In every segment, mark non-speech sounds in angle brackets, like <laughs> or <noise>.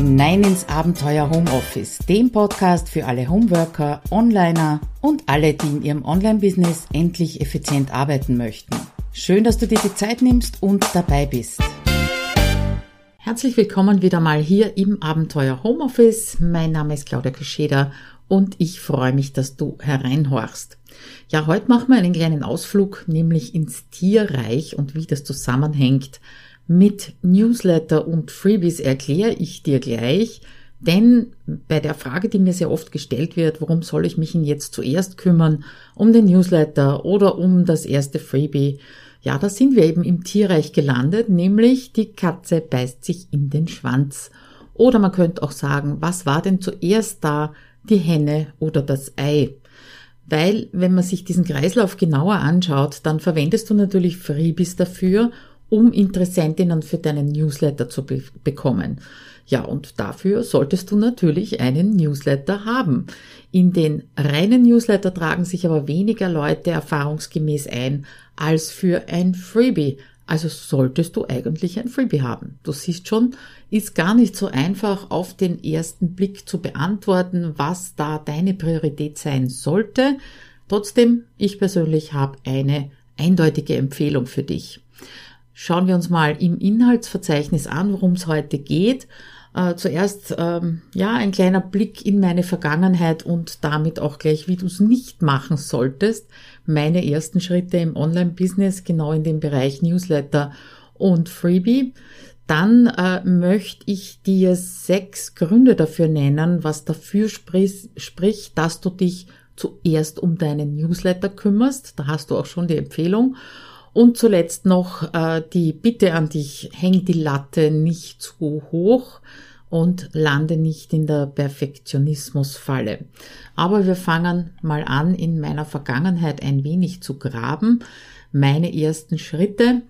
hinein ins Abenteuer Homeoffice, dem Podcast für alle Homeworker, Onliner und alle, die in ihrem Online-Business endlich effizient arbeiten möchten. Schön, dass du dir die Zeit nimmst und dabei bist. Herzlich willkommen wieder mal hier im Abenteuer Homeoffice. Mein Name ist Claudia Kascheda und ich freue mich, dass du hereinhorchst. Ja, heute machen wir einen kleinen Ausflug, nämlich ins Tierreich und wie das zusammenhängt mit Newsletter und Freebies erkläre ich dir gleich, denn bei der Frage, die mir sehr oft gestellt wird, warum soll ich mich denn jetzt zuerst kümmern, um den Newsletter oder um das erste Freebie, ja, da sind wir eben im Tierreich gelandet, nämlich die Katze beißt sich in den Schwanz. Oder man könnte auch sagen, was war denn zuerst da, die Henne oder das Ei? Weil, wenn man sich diesen Kreislauf genauer anschaut, dann verwendest du natürlich Freebies dafür, um Interessentinnen für deinen Newsletter zu be bekommen. Ja, und dafür solltest du natürlich einen Newsletter haben. In den reinen Newsletter tragen sich aber weniger Leute erfahrungsgemäß ein als für ein Freebie. Also solltest du eigentlich ein Freebie haben. Du siehst schon, ist gar nicht so einfach auf den ersten Blick zu beantworten, was da deine Priorität sein sollte. Trotzdem, ich persönlich habe eine eindeutige Empfehlung für dich. Schauen wir uns mal im Inhaltsverzeichnis an, worum es heute geht. Äh, zuerst ähm, ja ein kleiner Blick in meine Vergangenheit und damit auch gleich, wie du es nicht machen solltest. Meine ersten Schritte im Online-Business, genau in dem Bereich Newsletter und Freebie. Dann äh, möchte ich dir sechs Gründe dafür nennen, was dafür spricht, sprich, dass du dich zuerst um deinen Newsletter kümmerst. Da hast du auch schon die Empfehlung. Und zuletzt noch äh, die Bitte an dich, häng die Latte nicht zu hoch und lande nicht in der Perfektionismusfalle. Aber wir fangen mal an, in meiner Vergangenheit ein wenig zu graben. Meine ersten Schritte,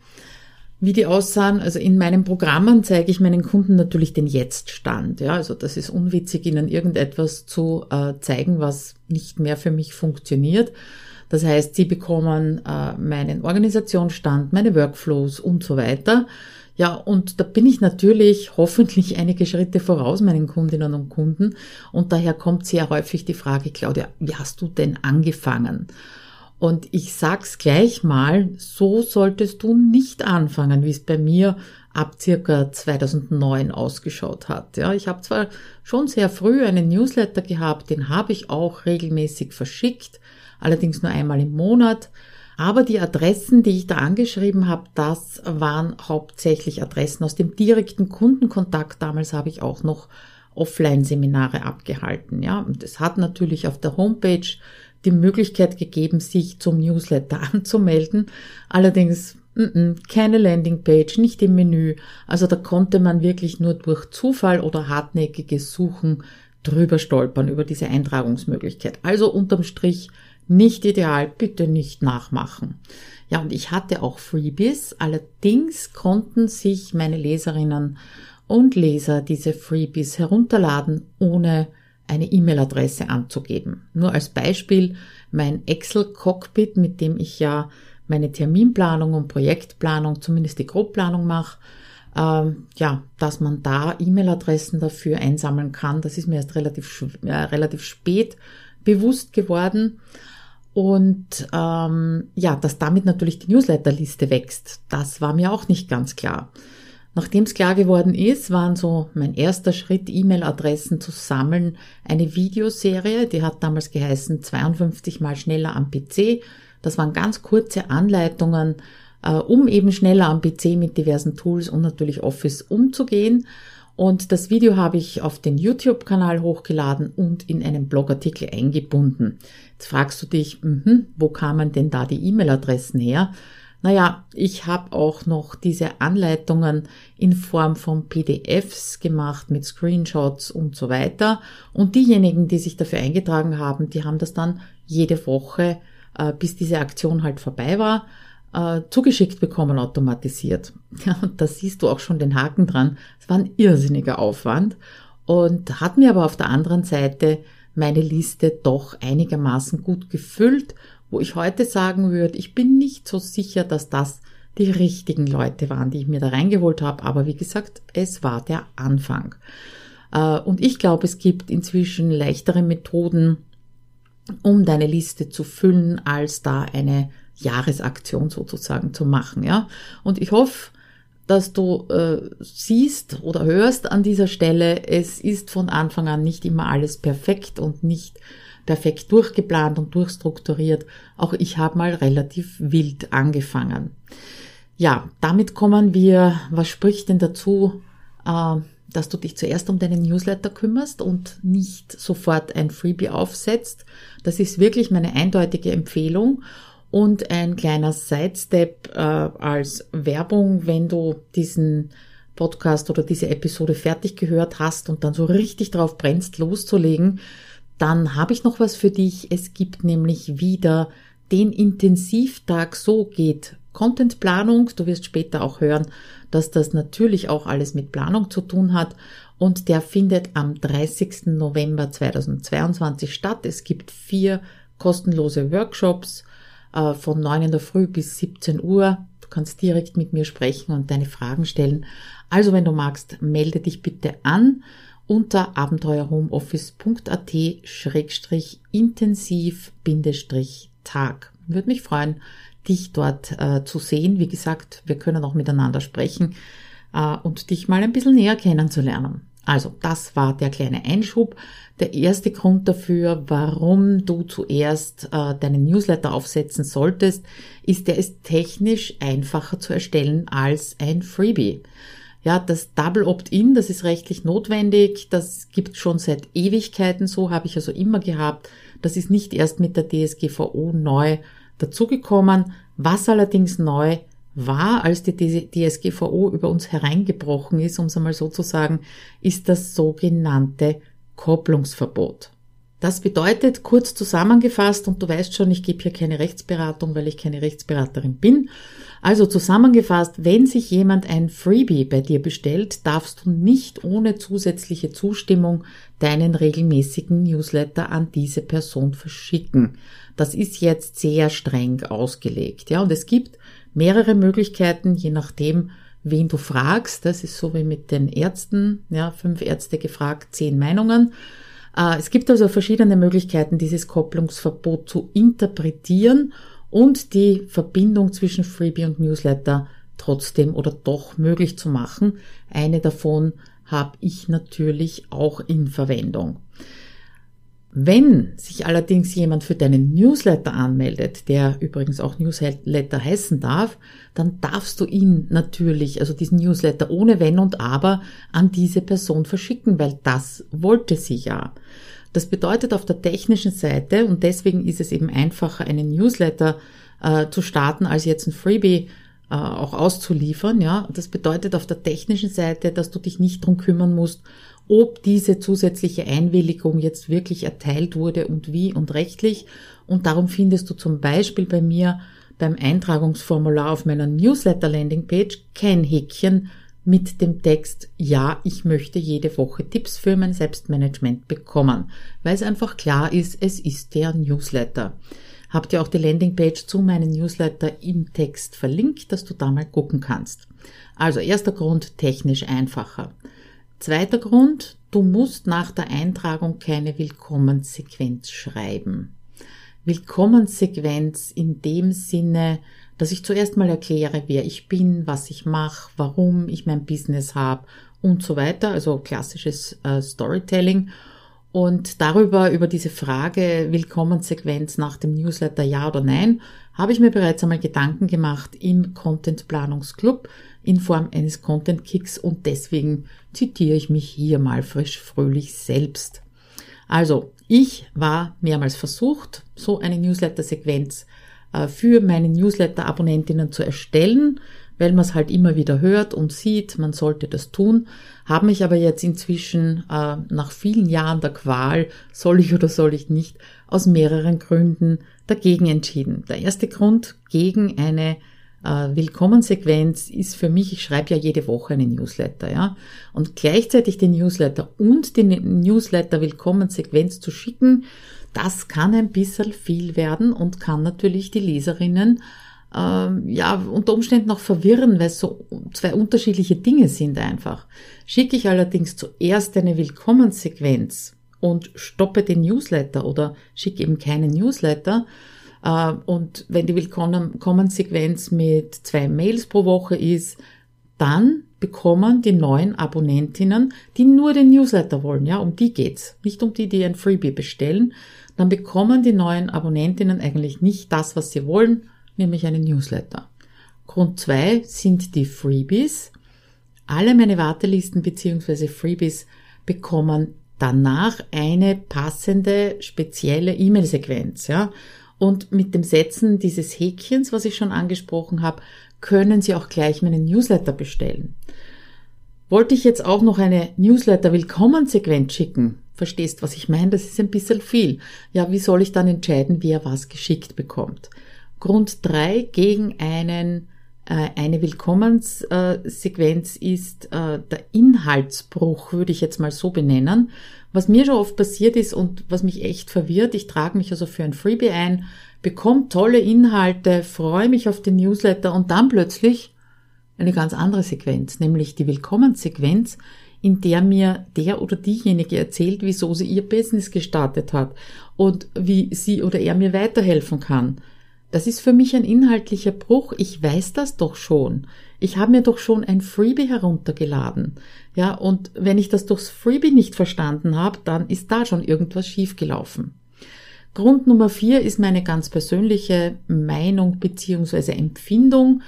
wie die aussahen. Also in meinen Programmen zeige ich meinen Kunden natürlich den Jetztstand. Ja, also das ist unwitzig, ihnen irgendetwas zu äh, zeigen, was nicht mehr für mich funktioniert das heißt, sie bekommen äh, meinen Organisationsstand, meine Workflows und so weiter. Ja, und da bin ich natürlich hoffentlich einige Schritte voraus meinen Kundinnen und Kunden. Und daher kommt sehr häufig die Frage, Claudia, wie hast du denn angefangen? Und ich sag's gleich mal, so solltest du nicht anfangen, wie es bei mir ab circa 2009 ausgeschaut hat. Ja, ich habe zwar schon sehr früh einen Newsletter gehabt, den habe ich auch regelmäßig verschickt allerdings nur einmal im Monat. Aber die Adressen, die ich da angeschrieben habe, das waren hauptsächlich Adressen aus dem direkten Kundenkontakt. Damals habe ich auch noch Offline-Seminare abgehalten. Ja, und es hat natürlich auf der Homepage die Möglichkeit gegeben, sich zum Newsletter <laughs> anzumelden. Allerdings keine Landingpage, nicht im Menü. Also da konnte man wirklich nur durch Zufall oder hartnäckiges Suchen drüber stolpern über diese Eintragungsmöglichkeit. Also unterm Strich nicht ideal, bitte nicht nachmachen. Ja, und ich hatte auch Freebies, allerdings konnten sich meine Leserinnen und Leser diese Freebies herunterladen, ohne eine E-Mail-Adresse anzugeben. Nur als Beispiel mein Excel-Cockpit, mit dem ich ja meine Terminplanung und Projektplanung, zumindest die Grobplanung mache, ähm, ja, dass man da E-Mail-Adressen dafür einsammeln kann. Das ist mir erst relativ, äh, relativ spät bewusst geworden. Und ähm, ja, dass damit natürlich die Newsletterliste wächst, das war mir auch nicht ganz klar. Nachdem es klar geworden ist, waren so mein erster Schritt, E-Mail-Adressen zu sammeln, eine Videoserie, die hat damals geheißen 52 mal schneller am PC. Das waren ganz kurze Anleitungen, äh, um eben schneller am PC mit diversen Tools und natürlich Office umzugehen. Und das Video habe ich auf den YouTube-Kanal hochgeladen und in einen Blogartikel eingebunden. Jetzt fragst du dich, mh, wo kamen denn da die E-Mail-Adressen her? Naja, ich habe auch noch diese Anleitungen in Form von PDFs gemacht mit Screenshots und so weiter. Und diejenigen, die sich dafür eingetragen haben, die haben das dann jede Woche, äh, bis diese Aktion halt vorbei war, äh, zugeschickt bekommen automatisiert. <laughs> Ja, und da siehst du auch schon den Haken dran. War ein irrsinniger Aufwand und hat mir aber auf der anderen Seite meine Liste doch einigermaßen gut gefüllt, wo ich heute sagen würde, ich bin nicht so sicher, dass das die richtigen Leute waren, die ich mir da reingeholt habe, aber wie gesagt, es war der Anfang. Äh, und ich glaube, es gibt inzwischen leichtere Methoden, um deine Liste zu füllen, als da eine Jahresaktion sozusagen zu machen. Ja? Und ich hoffe, dass du äh, siehst oder hörst an dieser Stelle, es ist von Anfang an nicht immer alles perfekt und nicht perfekt durchgeplant und durchstrukturiert. Auch ich habe mal relativ wild angefangen. Ja, damit kommen wir, was spricht denn dazu, äh, dass du dich zuerst um deinen Newsletter kümmerst und nicht sofort ein Freebie aufsetzt. Das ist wirklich meine eindeutige Empfehlung. Und ein kleiner Sidestep äh, als Werbung, wenn du diesen Podcast oder diese Episode fertig gehört hast und dann so richtig drauf brennst, loszulegen, dann habe ich noch was für dich. Es gibt nämlich wieder den Intensivtag. So geht Contentplanung. Du wirst später auch hören, dass das natürlich auch alles mit Planung zu tun hat. Und der findet am 30. November 2022 statt. Es gibt vier kostenlose Workshops äh, von 9 in der Früh bis 17 Uhr. Du kannst direkt mit mir sprechen und deine Fragen stellen. Also wenn du magst, melde dich bitte an unter abenteuerhomeoffice.at-intensiv-tag. Würde mich freuen, dich dort äh, zu sehen. Wie gesagt, wir können auch miteinander sprechen äh, und dich mal ein bisschen näher kennenzulernen. Also, das war der kleine Einschub. Der erste Grund dafür, warum du zuerst äh, deinen Newsletter aufsetzen solltest, ist, der ist technisch einfacher zu erstellen als ein Freebie. Ja, das Double Opt-in, das ist rechtlich notwendig. Das gibt schon seit Ewigkeiten so, habe ich also immer gehabt. Das ist nicht erst mit der DSGVO neu dazugekommen. Was allerdings neu war, als die DSGVO über uns hereingebrochen ist, um es einmal so zu sagen, ist das sogenannte Kopplungsverbot. Das bedeutet, kurz zusammengefasst, und du weißt schon, ich gebe hier keine Rechtsberatung, weil ich keine Rechtsberaterin bin. Also zusammengefasst, wenn sich jemand ein Freebie bei dir bestellt, darfst du nicht ohne zusätzliche Zustimmung deinen regelmäßigen Newsletter an diese Person verschicken. Das ist jetzt sehr streng ausgelegt, ja, und es gibt mehrere Möglichkeiten, je nachdem, wen du fragst. Das ist so wie mit den Ärzten, ja, fünf Ärzte gefragt, zehn Meinungen. Äh, es gibt also verschiedene Möglichkeiten, dieses Kopplungsverbot zu interpretieren und die Verbindung zwischen Freebie und Newsletter trotzdem oder doch möglich zu machen. Eine davon habe ich natürlich auch in Verwendung. Wenn sich allerdings jemand für deinen Newsletter anmeldet, der übrigens auch Newsletter heißen darf, dann darfst du ihn natürlich, also diesen Newsletter ohne Wenn und Aber, an diese Person verschicken, weil das wollte sie ja. Das bedeutet auf der technischen Seite, und deswegen ist es eben einfacher, einen Newsletter äh, zu starten, als jetzt ein Freebie äh, auch auszuliefern. Ja, das bedeutet auf der technischen Seite, dass du dich nicht drum kümmern musst, ob diese zusätzliche Einwilligung jetzt wirklich erteilt wurde und wie und rechtlich. Und darum findest du zum Beispiel bei mir beim Eintragungsformular auf meiner Newsletter-Landingpage kein Häkchen mit dem Text Ja, ich möchte jede Woche Tipps für mein Selbstmanagement bekommen, weil es einfach klar ist, es ist der Newsletter. Habt ihr auch die Landingpage zu meinem Newsletter im Text verlinkt, dass du da mal gucken kannst. Also erster Grund, technisch einfacher. Zweiter Grund, du musst nach der Eintragung keine Willkommenssequenz schreiben. Willkommenssequenz in dem Sinne, dass ich zuerst mal erkläre, wer ich bin, was ich mache, warum ich mein Business habe und so weiter, also klassisches äh, Storytelling. Und darüber, über diese Frage Willkommenssequenz nach dem Newsletter ja oder nein, habe ich mir bereits einmal Gedanken gemacht im Content Planungsclub in Form eines Content Kicks und deswegen zitiere ich mich hier mal frisch fröhlich selbst. Also, ich war mehrmals versucht, so eine Newsletter-Sequenz äh, für meine Newsletter-Abonnentinnen zu erstellen, weil man es halt immer wieder hört und sieht, man sollte das tun, habe mich aber jetzt inzwischen äh, nach vielen Jahren der Qual, soll ich oder soll ich nicht, aus mehreren Gründen dagegen entschieden. Der erste Grund gegen eine äh, Willkommensequenz ist für mich, ich schreibe ja jede Woche einen Newsletter, ja. Und gleichzeitig den Newsletter und die Newsletter Willkommensequenz zu schicken, das kann ein bisschen viel werden und kann natürlich die Leserinnen ähm, ja unter Umständen auch verwirren, weil es so zwei unterschiedliche Dinge sind einfach. Schicke ich allerdings zuerst eine Willkommenssequenz und stoppe den Newsletter oder schicke eben keinen Newsletter, äh, und wenn die Willkommensequenz mit zwei Mails pro Woche ist, dann bekommen die neuen Abonnentinnen, die nur den Newsletter wollen, ja, um die geht's, nicht um die, die ein Freebie bestellen, dann bekommen die neuen Abonnentinnen eigentlich nicht das, was sie wollen, nämlich einen Newsletter. Grund zwei sind die Freebies. Alle meine Wartelisten bzw. Freebies bekommen danach eine passende spezielle E-Mail-Sequenz, ja. Und mit dem Setzen dieses Häkchens, was ich schon angesprochen habe, können Sie auch gleich meinen Newsletter bestellen. Wollte ich jetzt auch noch eine Newsletter-Willkommen-Sequenz schicken? Verstehst, was ich meine? Das ist ein bisschen viel. Ja, wie soll ich dann entscheiden, wer was geschickt bekommt? Grund drei gegen einen eine Willkommenssequenz ist äh, der Inhaltsbruch, würde ich jetzt mal so benennen. Was mir schon oft passiert ist und was mich echt verwirrt, ich trage mich also für ein Freebie ein, bekomme tolle Inhalte, freue mich auf den Newsletter und dann plötzlich eine ganz andere Sequenz, nämlich die Willkommenssequenz, in der mir der oder diejenige erzählt, wieso sie ihr Business gestartet hat und wie sie oder er mir weiterhelfen kann. Das ist für mich ein inhaltlicher Bruch. Ich weiß das doch schon. Ich habe mir doch schon ein Freebie heruntergeladen. Ja, und wenn ich das durchs Freebie nicht verstanden habe, dann ist da schon irgendwas schiefgelaufen. Grund Nummer vier ist meine ganz persönliche Meinung beziehungsweise Empfindung.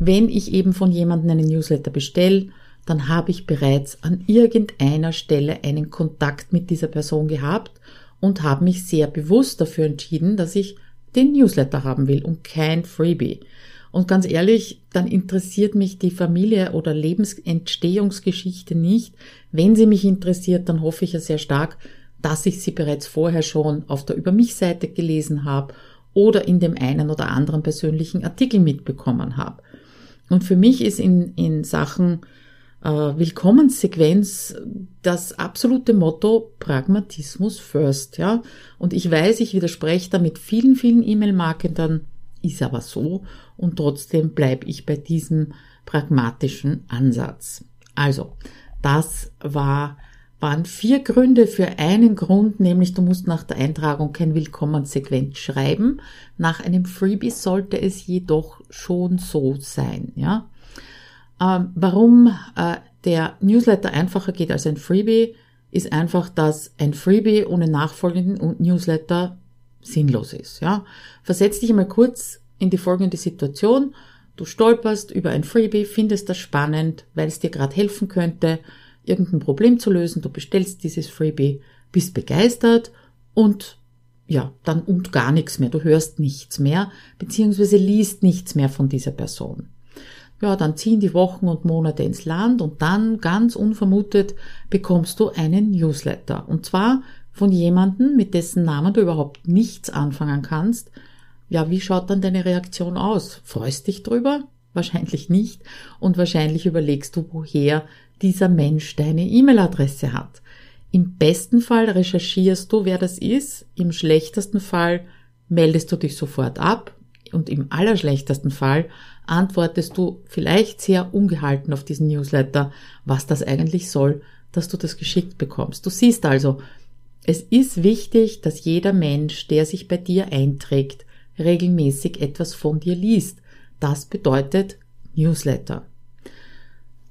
Wenn ich eben von jemandem einen Newsletter bestelle, dann habe ich bereits an irgendeiner Stelle einen Kontakt mit dieser Person gehabt und habe mich sehr bewusst dafür entschieden, dass ich den Newsletter haben will und kein Freebie. Und ganz ehrlich, dann interessiert mich die Familie oder Lebensentstehungsgeschichte nicht. Wenn sie mich interessiert, dann hoffe ich ja sehr stark, dass ich sie bereits vorher schon auf der Über mich Seite gelesen habe oder in dem einen oder anderen persönlichen Artikel mitbekommen habe. Und für mich ist in, in Sachen äh, Willkommenssequenz das absolute Motto Pragmatismus first, ja. Und ich weiß, ich widerspreche da mit vielen, vielen E-Mail-Marketern, ist aber so und trotzdem bleibe ich bei diesem pragmatischen Ansatz. Also, das war, waren vier Gründe für einen Grund, nämlich du musst nach der Eintragung kein Willkommenssequenz schreiben. Nach einem Freebie sollte es jedoch schon so sein, ja. Ähm, warum äh, der Newsletter einfacher geht als ein Freebie, ist einfach, dass ein Freebie ohne nachfolgenden Newsletter sinnlos ist. Ja? Versetz dich einmal kurz in die folgende Situation. Du stolperst über ein Freebie, findest das spannend, weil es dir gerade helfen könnte, irgendein Problem zu lösen. Du bestellst dieses Freebie, bist begeistert und ja, dann und gar nichts mehr. Du hörst nichts mehr, beziehungsweise liest nichts mehr von dieser Person ja, dann ziehen die Wochen und Monate ins Land und dann ganz unvermutet bekommst du einen Newsletter. Und zwar von jemandem, mit dessen Namen du überhaupt nichts anfangen kannst. Ja, wie schaut dann deine Reaktion aus? Freust dich drüber? <laughs> Wahrscheinlich nicht. Und wahrscheinlich überlegst du, woher dieser Mensch deine E-Mail-Adresse hat. Im besten Fall recherchierst du, wer das ist. Im schlechtesten Fall meldest du dich sofort ab. Und im allerschlechtesten Fall antwortest du vielleicht sehr ungehalten auf diesen Newsletter, was das eigentlich soll, dass du das geschickt bekommst. Du siehst also, es ist wichtig, dass jeder Mensch, der sich bei dir einträgt, regelmäßig etwas von dir liest. Das bedeutet Newsletter.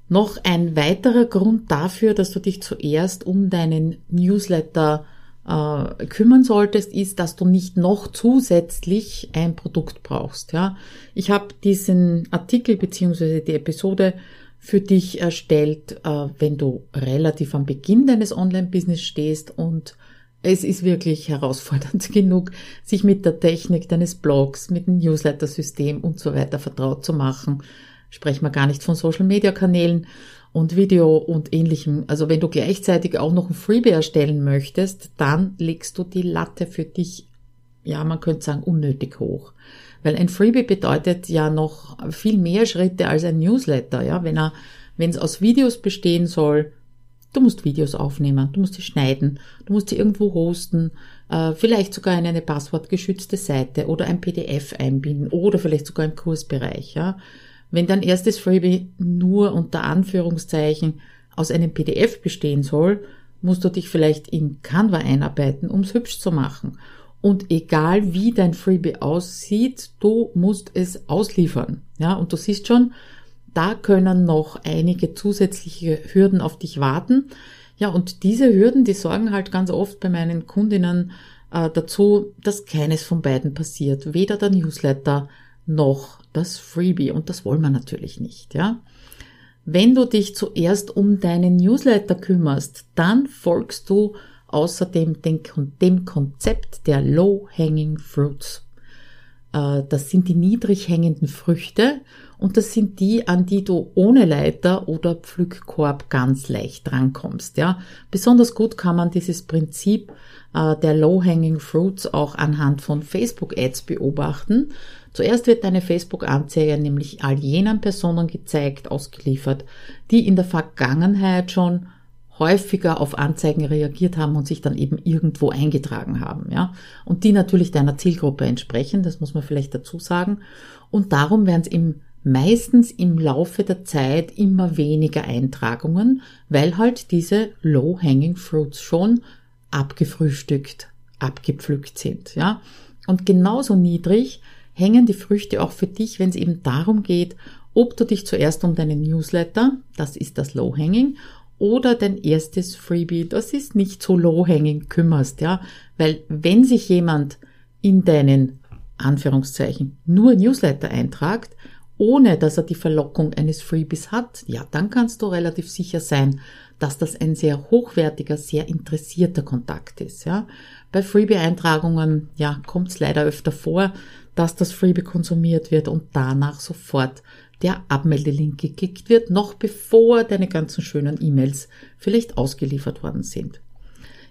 Noch ein weiterer Grund dafür, dass du dich zuerst um deinen Newsletter äh, kümmern solltest, ist, dass du nicht noch zusätzlich ein Produkt brauchst. Ja, ich habe diesen Artikel beziehungsweise die Episode für dich erstellt, äh, wenn du relativ am Beginn deines Online-Business stehst und es ist wirklich herausfordernd <laughs> genug, sich mit der Technik deines Blogs, mit dem Newsletter-System und so weiter vertraut zu machen. Sprechen wir gar nicht von Social-Media-Kanälen und Video und ähnlichem. Also wenn du gleichzeitig auch noch ein Freebie erstellen möchtest, dann legst du die Latte für dich, ja, man könnte sagen, unnötig hoch. Weil ein Freebie bedeutet ja noch viel mehr Schritte als ein Newsletter, ja. Wenn er, wenn es aus Videos bestehen soll, Du musst Videos aufnehmen, du musst sie schneiden, du musst sie irgendwo hosten, äh, vielleicht sogar in eine passwortgeschützte Seite oder ein PDF einbinden oder vielleicht sogar im Kursbereich. Ja. Wenn dein erstes Freebie nur unter Anführungszeichen aus einem PDF bestehen soll, musst du dich vielleicht in Canva einarbeiten, um es hübsch zu machen. Und egal wie dein Freebie aussieht, du musst es ausliefern. Ja, und du siehst schon, da können noch einige zusätzliche Hürden auf dich warten. Ja, und diese Hürden, die sorgen halt ganz oft bei meinen Kundinnen äh, dazu, dass keines von beiden passiert. Weder der Newsletter noch das Freebie. Und das wollen wir natürlich nicht, ja. Wenn du dich zuerst um deinen Newsletter kümmerst, dann folgst du außerdem dem Konzept der Low-Hanging Fruits. Äh, das sind die niedrig hängenden Früchte und das sind die, an die du ohne Leiter oder Pflückkorb ganz leicht drankommst. Ja, besonders gut kann man dieses Prinzip äh, der Low-Hanging Fruits auch anhand von Facebook-Ads beobachten. Zuerst wird deine Facebook-Anzeige nämlich all jenen Personen gezeigt, ausgeliefert, die in der Vergangenheit schon häufiger auf Anzeigen reagiert haben und sich dann eben irgendwo eingetragen haben, ja. Und die natürlich deiner Zielgruppe entsprechen, das muss man vielleicht dazu sagen. Und darum werden es im meistens im Laufe der Zeit immer weniger Eintragungen, weil halt diese Low-Hanging Fruits schon abgefrühstückt, abgepflückt sind, ja. Und genauso niedrig hängen die Früchte auch für dich, wenn es eben darum geht, ob du dich zuerst um deinen Newsletter, das ist das Low-Hanging, oder dein erstes Freebie, das ist nicht so low-hanging, kümmerst, ja, weil wenn sich jemand in deinen Anführungszeichen nur Newsletter eintragt, ohne dass er die Verlockung eines Freebies hat, ja, dann kannst du relativ sicher sein, dass das ein sehr hochwertiger, sehr interessierter Kontakt ist, ja. Bei Freebie-Eintragungen, ja, kommt es leider öfter vor, dass das Freebie konsumiert wird und danach sofort der Abmeldelink geklickt wird, noch bevor deine ganzen schönen E-Mails vielleicht ausgeliefert worden sind.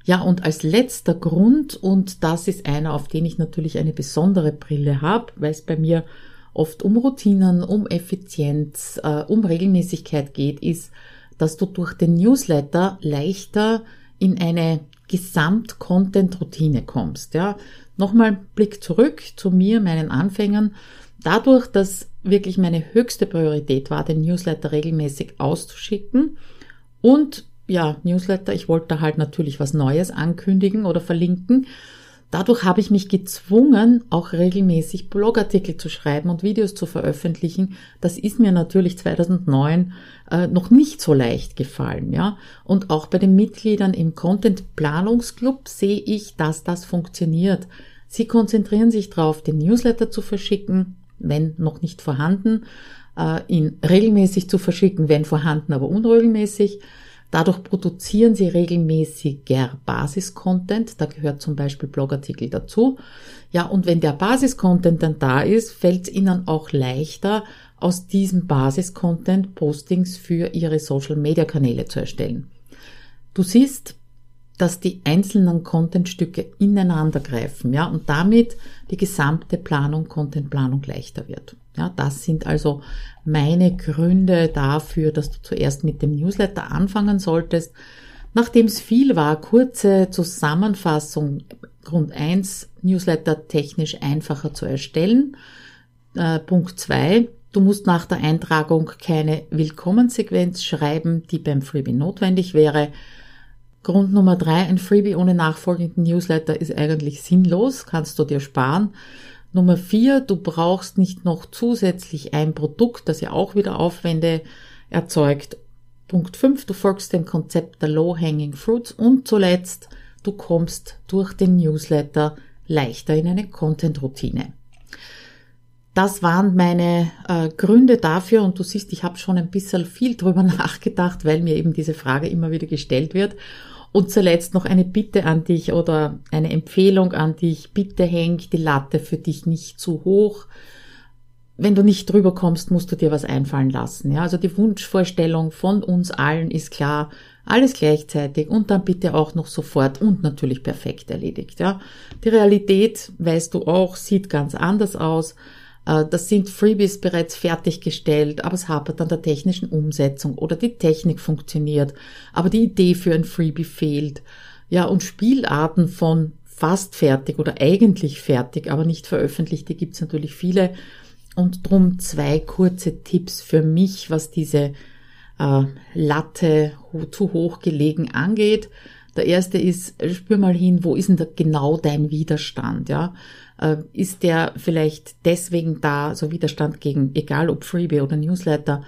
Ja, und als letzter Grund, und das ist einer, auf den ich natürlich eine besondere Brille habe, weil es bei mir oft um Routinen, um Effizienz, äh, um Regelmäßigkeit geht, ist, dass du durch den Newsletter leichter in eine Gesamt-Content-Routine kommst. Ja, nochmal Blick zurück zu mir, meinen Anfängern. Dadurch, dass wirklich meine höchste Priorität war, den Newsletter regelmäßig auszuschicken und ja, Newsletter, ich wollte halt natürlich was Neues ankündigen oder verlinken. Dadurch habe ich mich gezwungen, auch regelmäßig Blogartikel zu schreiben und Videos zu veröffentlichen. Das ist mir natürlich 2009 äh, noch nicht so leicht gefallen, ja. Und auch bei den Mitgliedern im Content Planungsclub sehe ich, dass das funktioniert. Sie konzentrieren sich darauf, den Newsletter zu verschicken, wenn noch nicht vorhanden, äh, ihn regelmäßig zu verschicken, wenn vorhanden, aber unregelmäßig. Dadurch produzieren sie regelmäßiger Basiscontent, da gehört zum Beispiel Blogartikel dazu. Ja, und wenn der Basiscontent dann da ist, fällt es ihnen auch leichter, aus diesem Basiscontent Postings für ihre Social-Media-Kanäle zu erstellen. Du siehst, dass die einzelnen Contentstücke ineinander greifen, ja, und damit die gesamte Planung, Contentplanung leichter wird. Ja, das sind also meine Gründe dafür, dass du zuerst mit dem Newsletter anfangen solltest. Nachdem es viel war, kurze Zusammenfassung. Grund eins Newsletter technisch einfacher zu erstellen. Äh, Punkt zwei Du musst nach der Eintragung keine Willkommensequenz schreiben, die beim Freebie notwendig wäre. Grund Nummer drei, ein Freebie ohne nachfolgenden Newsletter ist eigentlich sinnlos, kannst du dir sparen. Nummer vier, du brauchst nicht noch zusätzlich ein Produkt, das ja auch wieder Aufwände erzeugt. Punkt fünf, du folgst dem Konzept der Low-Hanging Fruits und zuletzt, du kommst durch den Newsletter leichter in eine Content-Routine. Das waren meine äh, Gründe dafür und du siehst, ich habe schon ein bisschen viel drüber <laughs> nachgedacht, weil mir eben diese Frage immer wieder gestellt wird. Und zuletzt noch eine Bitte an dich oder eine Empfehlung an dich. Bitte häng die Latte für dich nicht zu hoch. Wenn du nicht drüber kommst, musst du dir was einfallen lassen. Ja, also die Wunschvorstellung von uns allen ist klar. Alles gleichzeitig und dann bitte auch noch sofort und natürlich perfekt erledigt. Ja, die Realität, weißt du auch, sieht ganz anders aus. Äh, das sind Freebies bereits fertiggestellt, aber es hapert an der technischen Umsetzung oder die Technik funktioniert, aber die Idee für ein Freebie fehlt. Ja, und Spielarten von fast fertig oder eigentlich fertig, aber nicht veröffentlicht, die gibt's natürlich viele. Und drum zwei kurze Tipps für mich, was diese äh, Latte zu hoch gelegen angeht. Der erste ist, spür mal hin, wo ist denn da genau dein Widerstand, ja? Äh, ist der vielleicht deswegen da, so Widerstand gegen, egal ob Freebie oder Newsletter,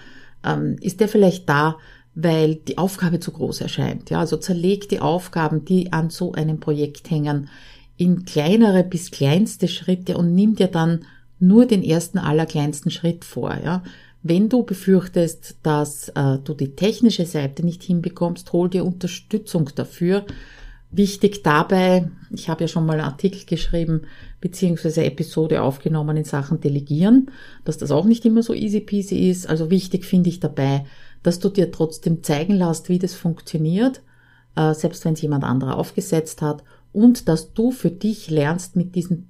ähm, ist der vielleicht da, weil die Aufgabe zu groß erscheint, ja? Also zerleg die Aufgaben, die an so einem Projekt hängen, in kleinere bis kleinste Schritte und nimm dir dann nur den ersten allerkleinsten Schritt vor, ja? Wenn du befürchtest, dass äh, du die technische Seite nicht hinbekommst, hol dir Unterstützung dafür. Wichtig dabei, ich habe ja schon mal einen Artikel geschrieben, beziehungsweise Episode aufgenommen in Sachen Delegieren, dass das auch nicht immer so easy peasy ist. Also wichtig finde ich dabei, dass du dir trotzdem zeigen lässt, wie das funktioniert, äh, selbst wenn es jemand anderer aufgesetzt hat, und dass du für dich lernst, mit diesen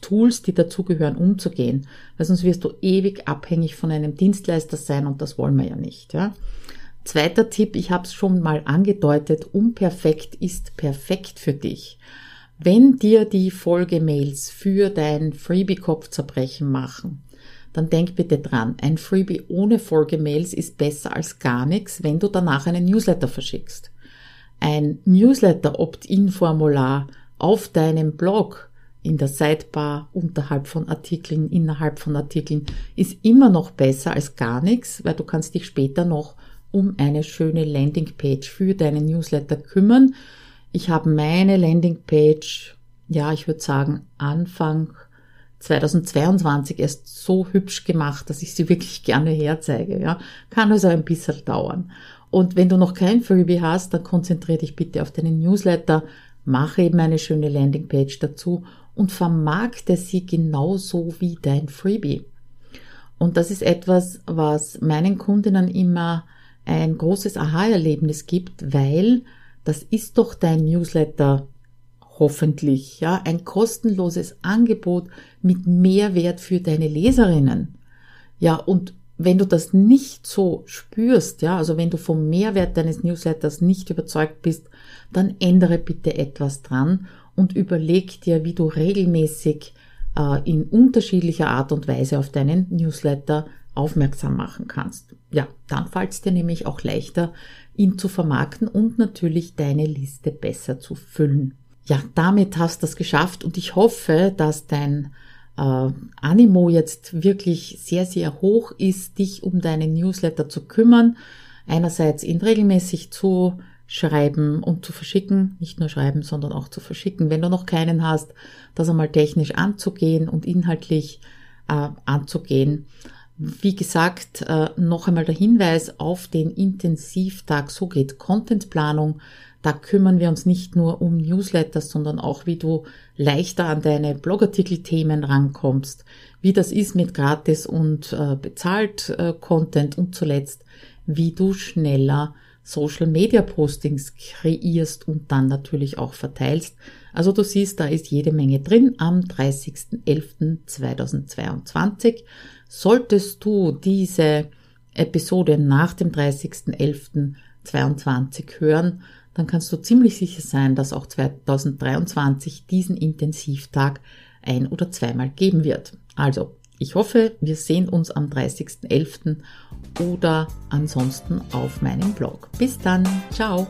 Tools, die dazugehören, umzugehen, weil sonst wirst du ewig abhängig von einem Dienstleister sein und das wollen wir ja nicht. Ja? Zweiter Tipp, ich habe es schon mal angedeutet, unperfekt ist perfekt für dich. Wenn dir die Folgemails für dein Freebie-Kopfzerbrechen machen, dann denk bitte dran, ein Freebie ohne Folgemails ist besser als gar nichts, wenn du danach einen Newsletter verschickst. Ein Newsletter-Opt-in-Formular auf deinem Blog in der Sidebar unterhalb von Artikeln, innerhalb von Artikeln, ist immer noch besser als gar nichts, weil du kannst dich später noch um eine schöne Landingpage für deinen Newsletter kümmern. Ich habe meine Landingpage, ja, ich würde sagen, Anfang 2022 erst so hübsch gemacht, dass ich sie wirklich gerne herzeige. Ja. Kann also ein bisschen dauern. Und wenn du noch kein Freebie hast, dann konzentriere dich bitte auf deinen Newsletter, mache eben eine schöne Landingpage dazu und vermarkte sie genauso wie dein Freebie. Und das ist etwas, was meinen Kundinnen immer ein großes Aha-Erlebnis gibt, weil das ist doch dein Newsletter hoffentlich, ja, ein kostenloses Angebot mit Mehrwert für deine Leserinnen. Ja, und wenn du das nicht so spürst, ja, also wenn du vom Mehrwert deines Newsletters nicht überzeugt bist, dann ändere bitte etwas dran und überleg dir, wie du regelmäßig äh, in unterschiedlicher Art und Weise auf deinen Newsletter aufmerksam machen kannst. Ja, dann fällt es dir nämlich auch leichter, ihn zu vermarkten und natürlich deine Liste besser zu füllen. Ja, damit hast du es geschafft und ich hoffe, dass dein äh, Animo jetzt wirklich sehr, sehr hoch ist, dich um deinen Newsletter zu kümmern. Einerseits ihn regelmäßig zu schreiben und zu verschicken, nicht nur schreiben, sondern auch zu verschicken. Wenn du noch keinen hast, das einmal technisch anzugehen und inhaltlich äh, anzugehen. Wie gesagt, äh, noch einmal der Hinweis auf den Intensivtag. So geht Contentplanung. Da kümmern wir uns nicht nur um Newsletters, sondern auch, wie du leichter an deine Blogartikelthemen rankommst, wie das ist mit gratis und äh, bezahlt äh, Content und zuletzt, wie du schneller Social Media Postings kreierst und dann natürlich auch verteilst. Also du siehst, da ist jede Menge drin am 30.11.2022. Solltest du diese Episode nach dem 30.11.2022 hören, dann kannst du ziemlich sicher sein, dass auch 2023 diesen Intensivtag ein oder zweimal geben wird. Also ich hoffe, wir sehen uns am 30.11. oder ansonsten auf meinem Blog. Bis dann, ciao!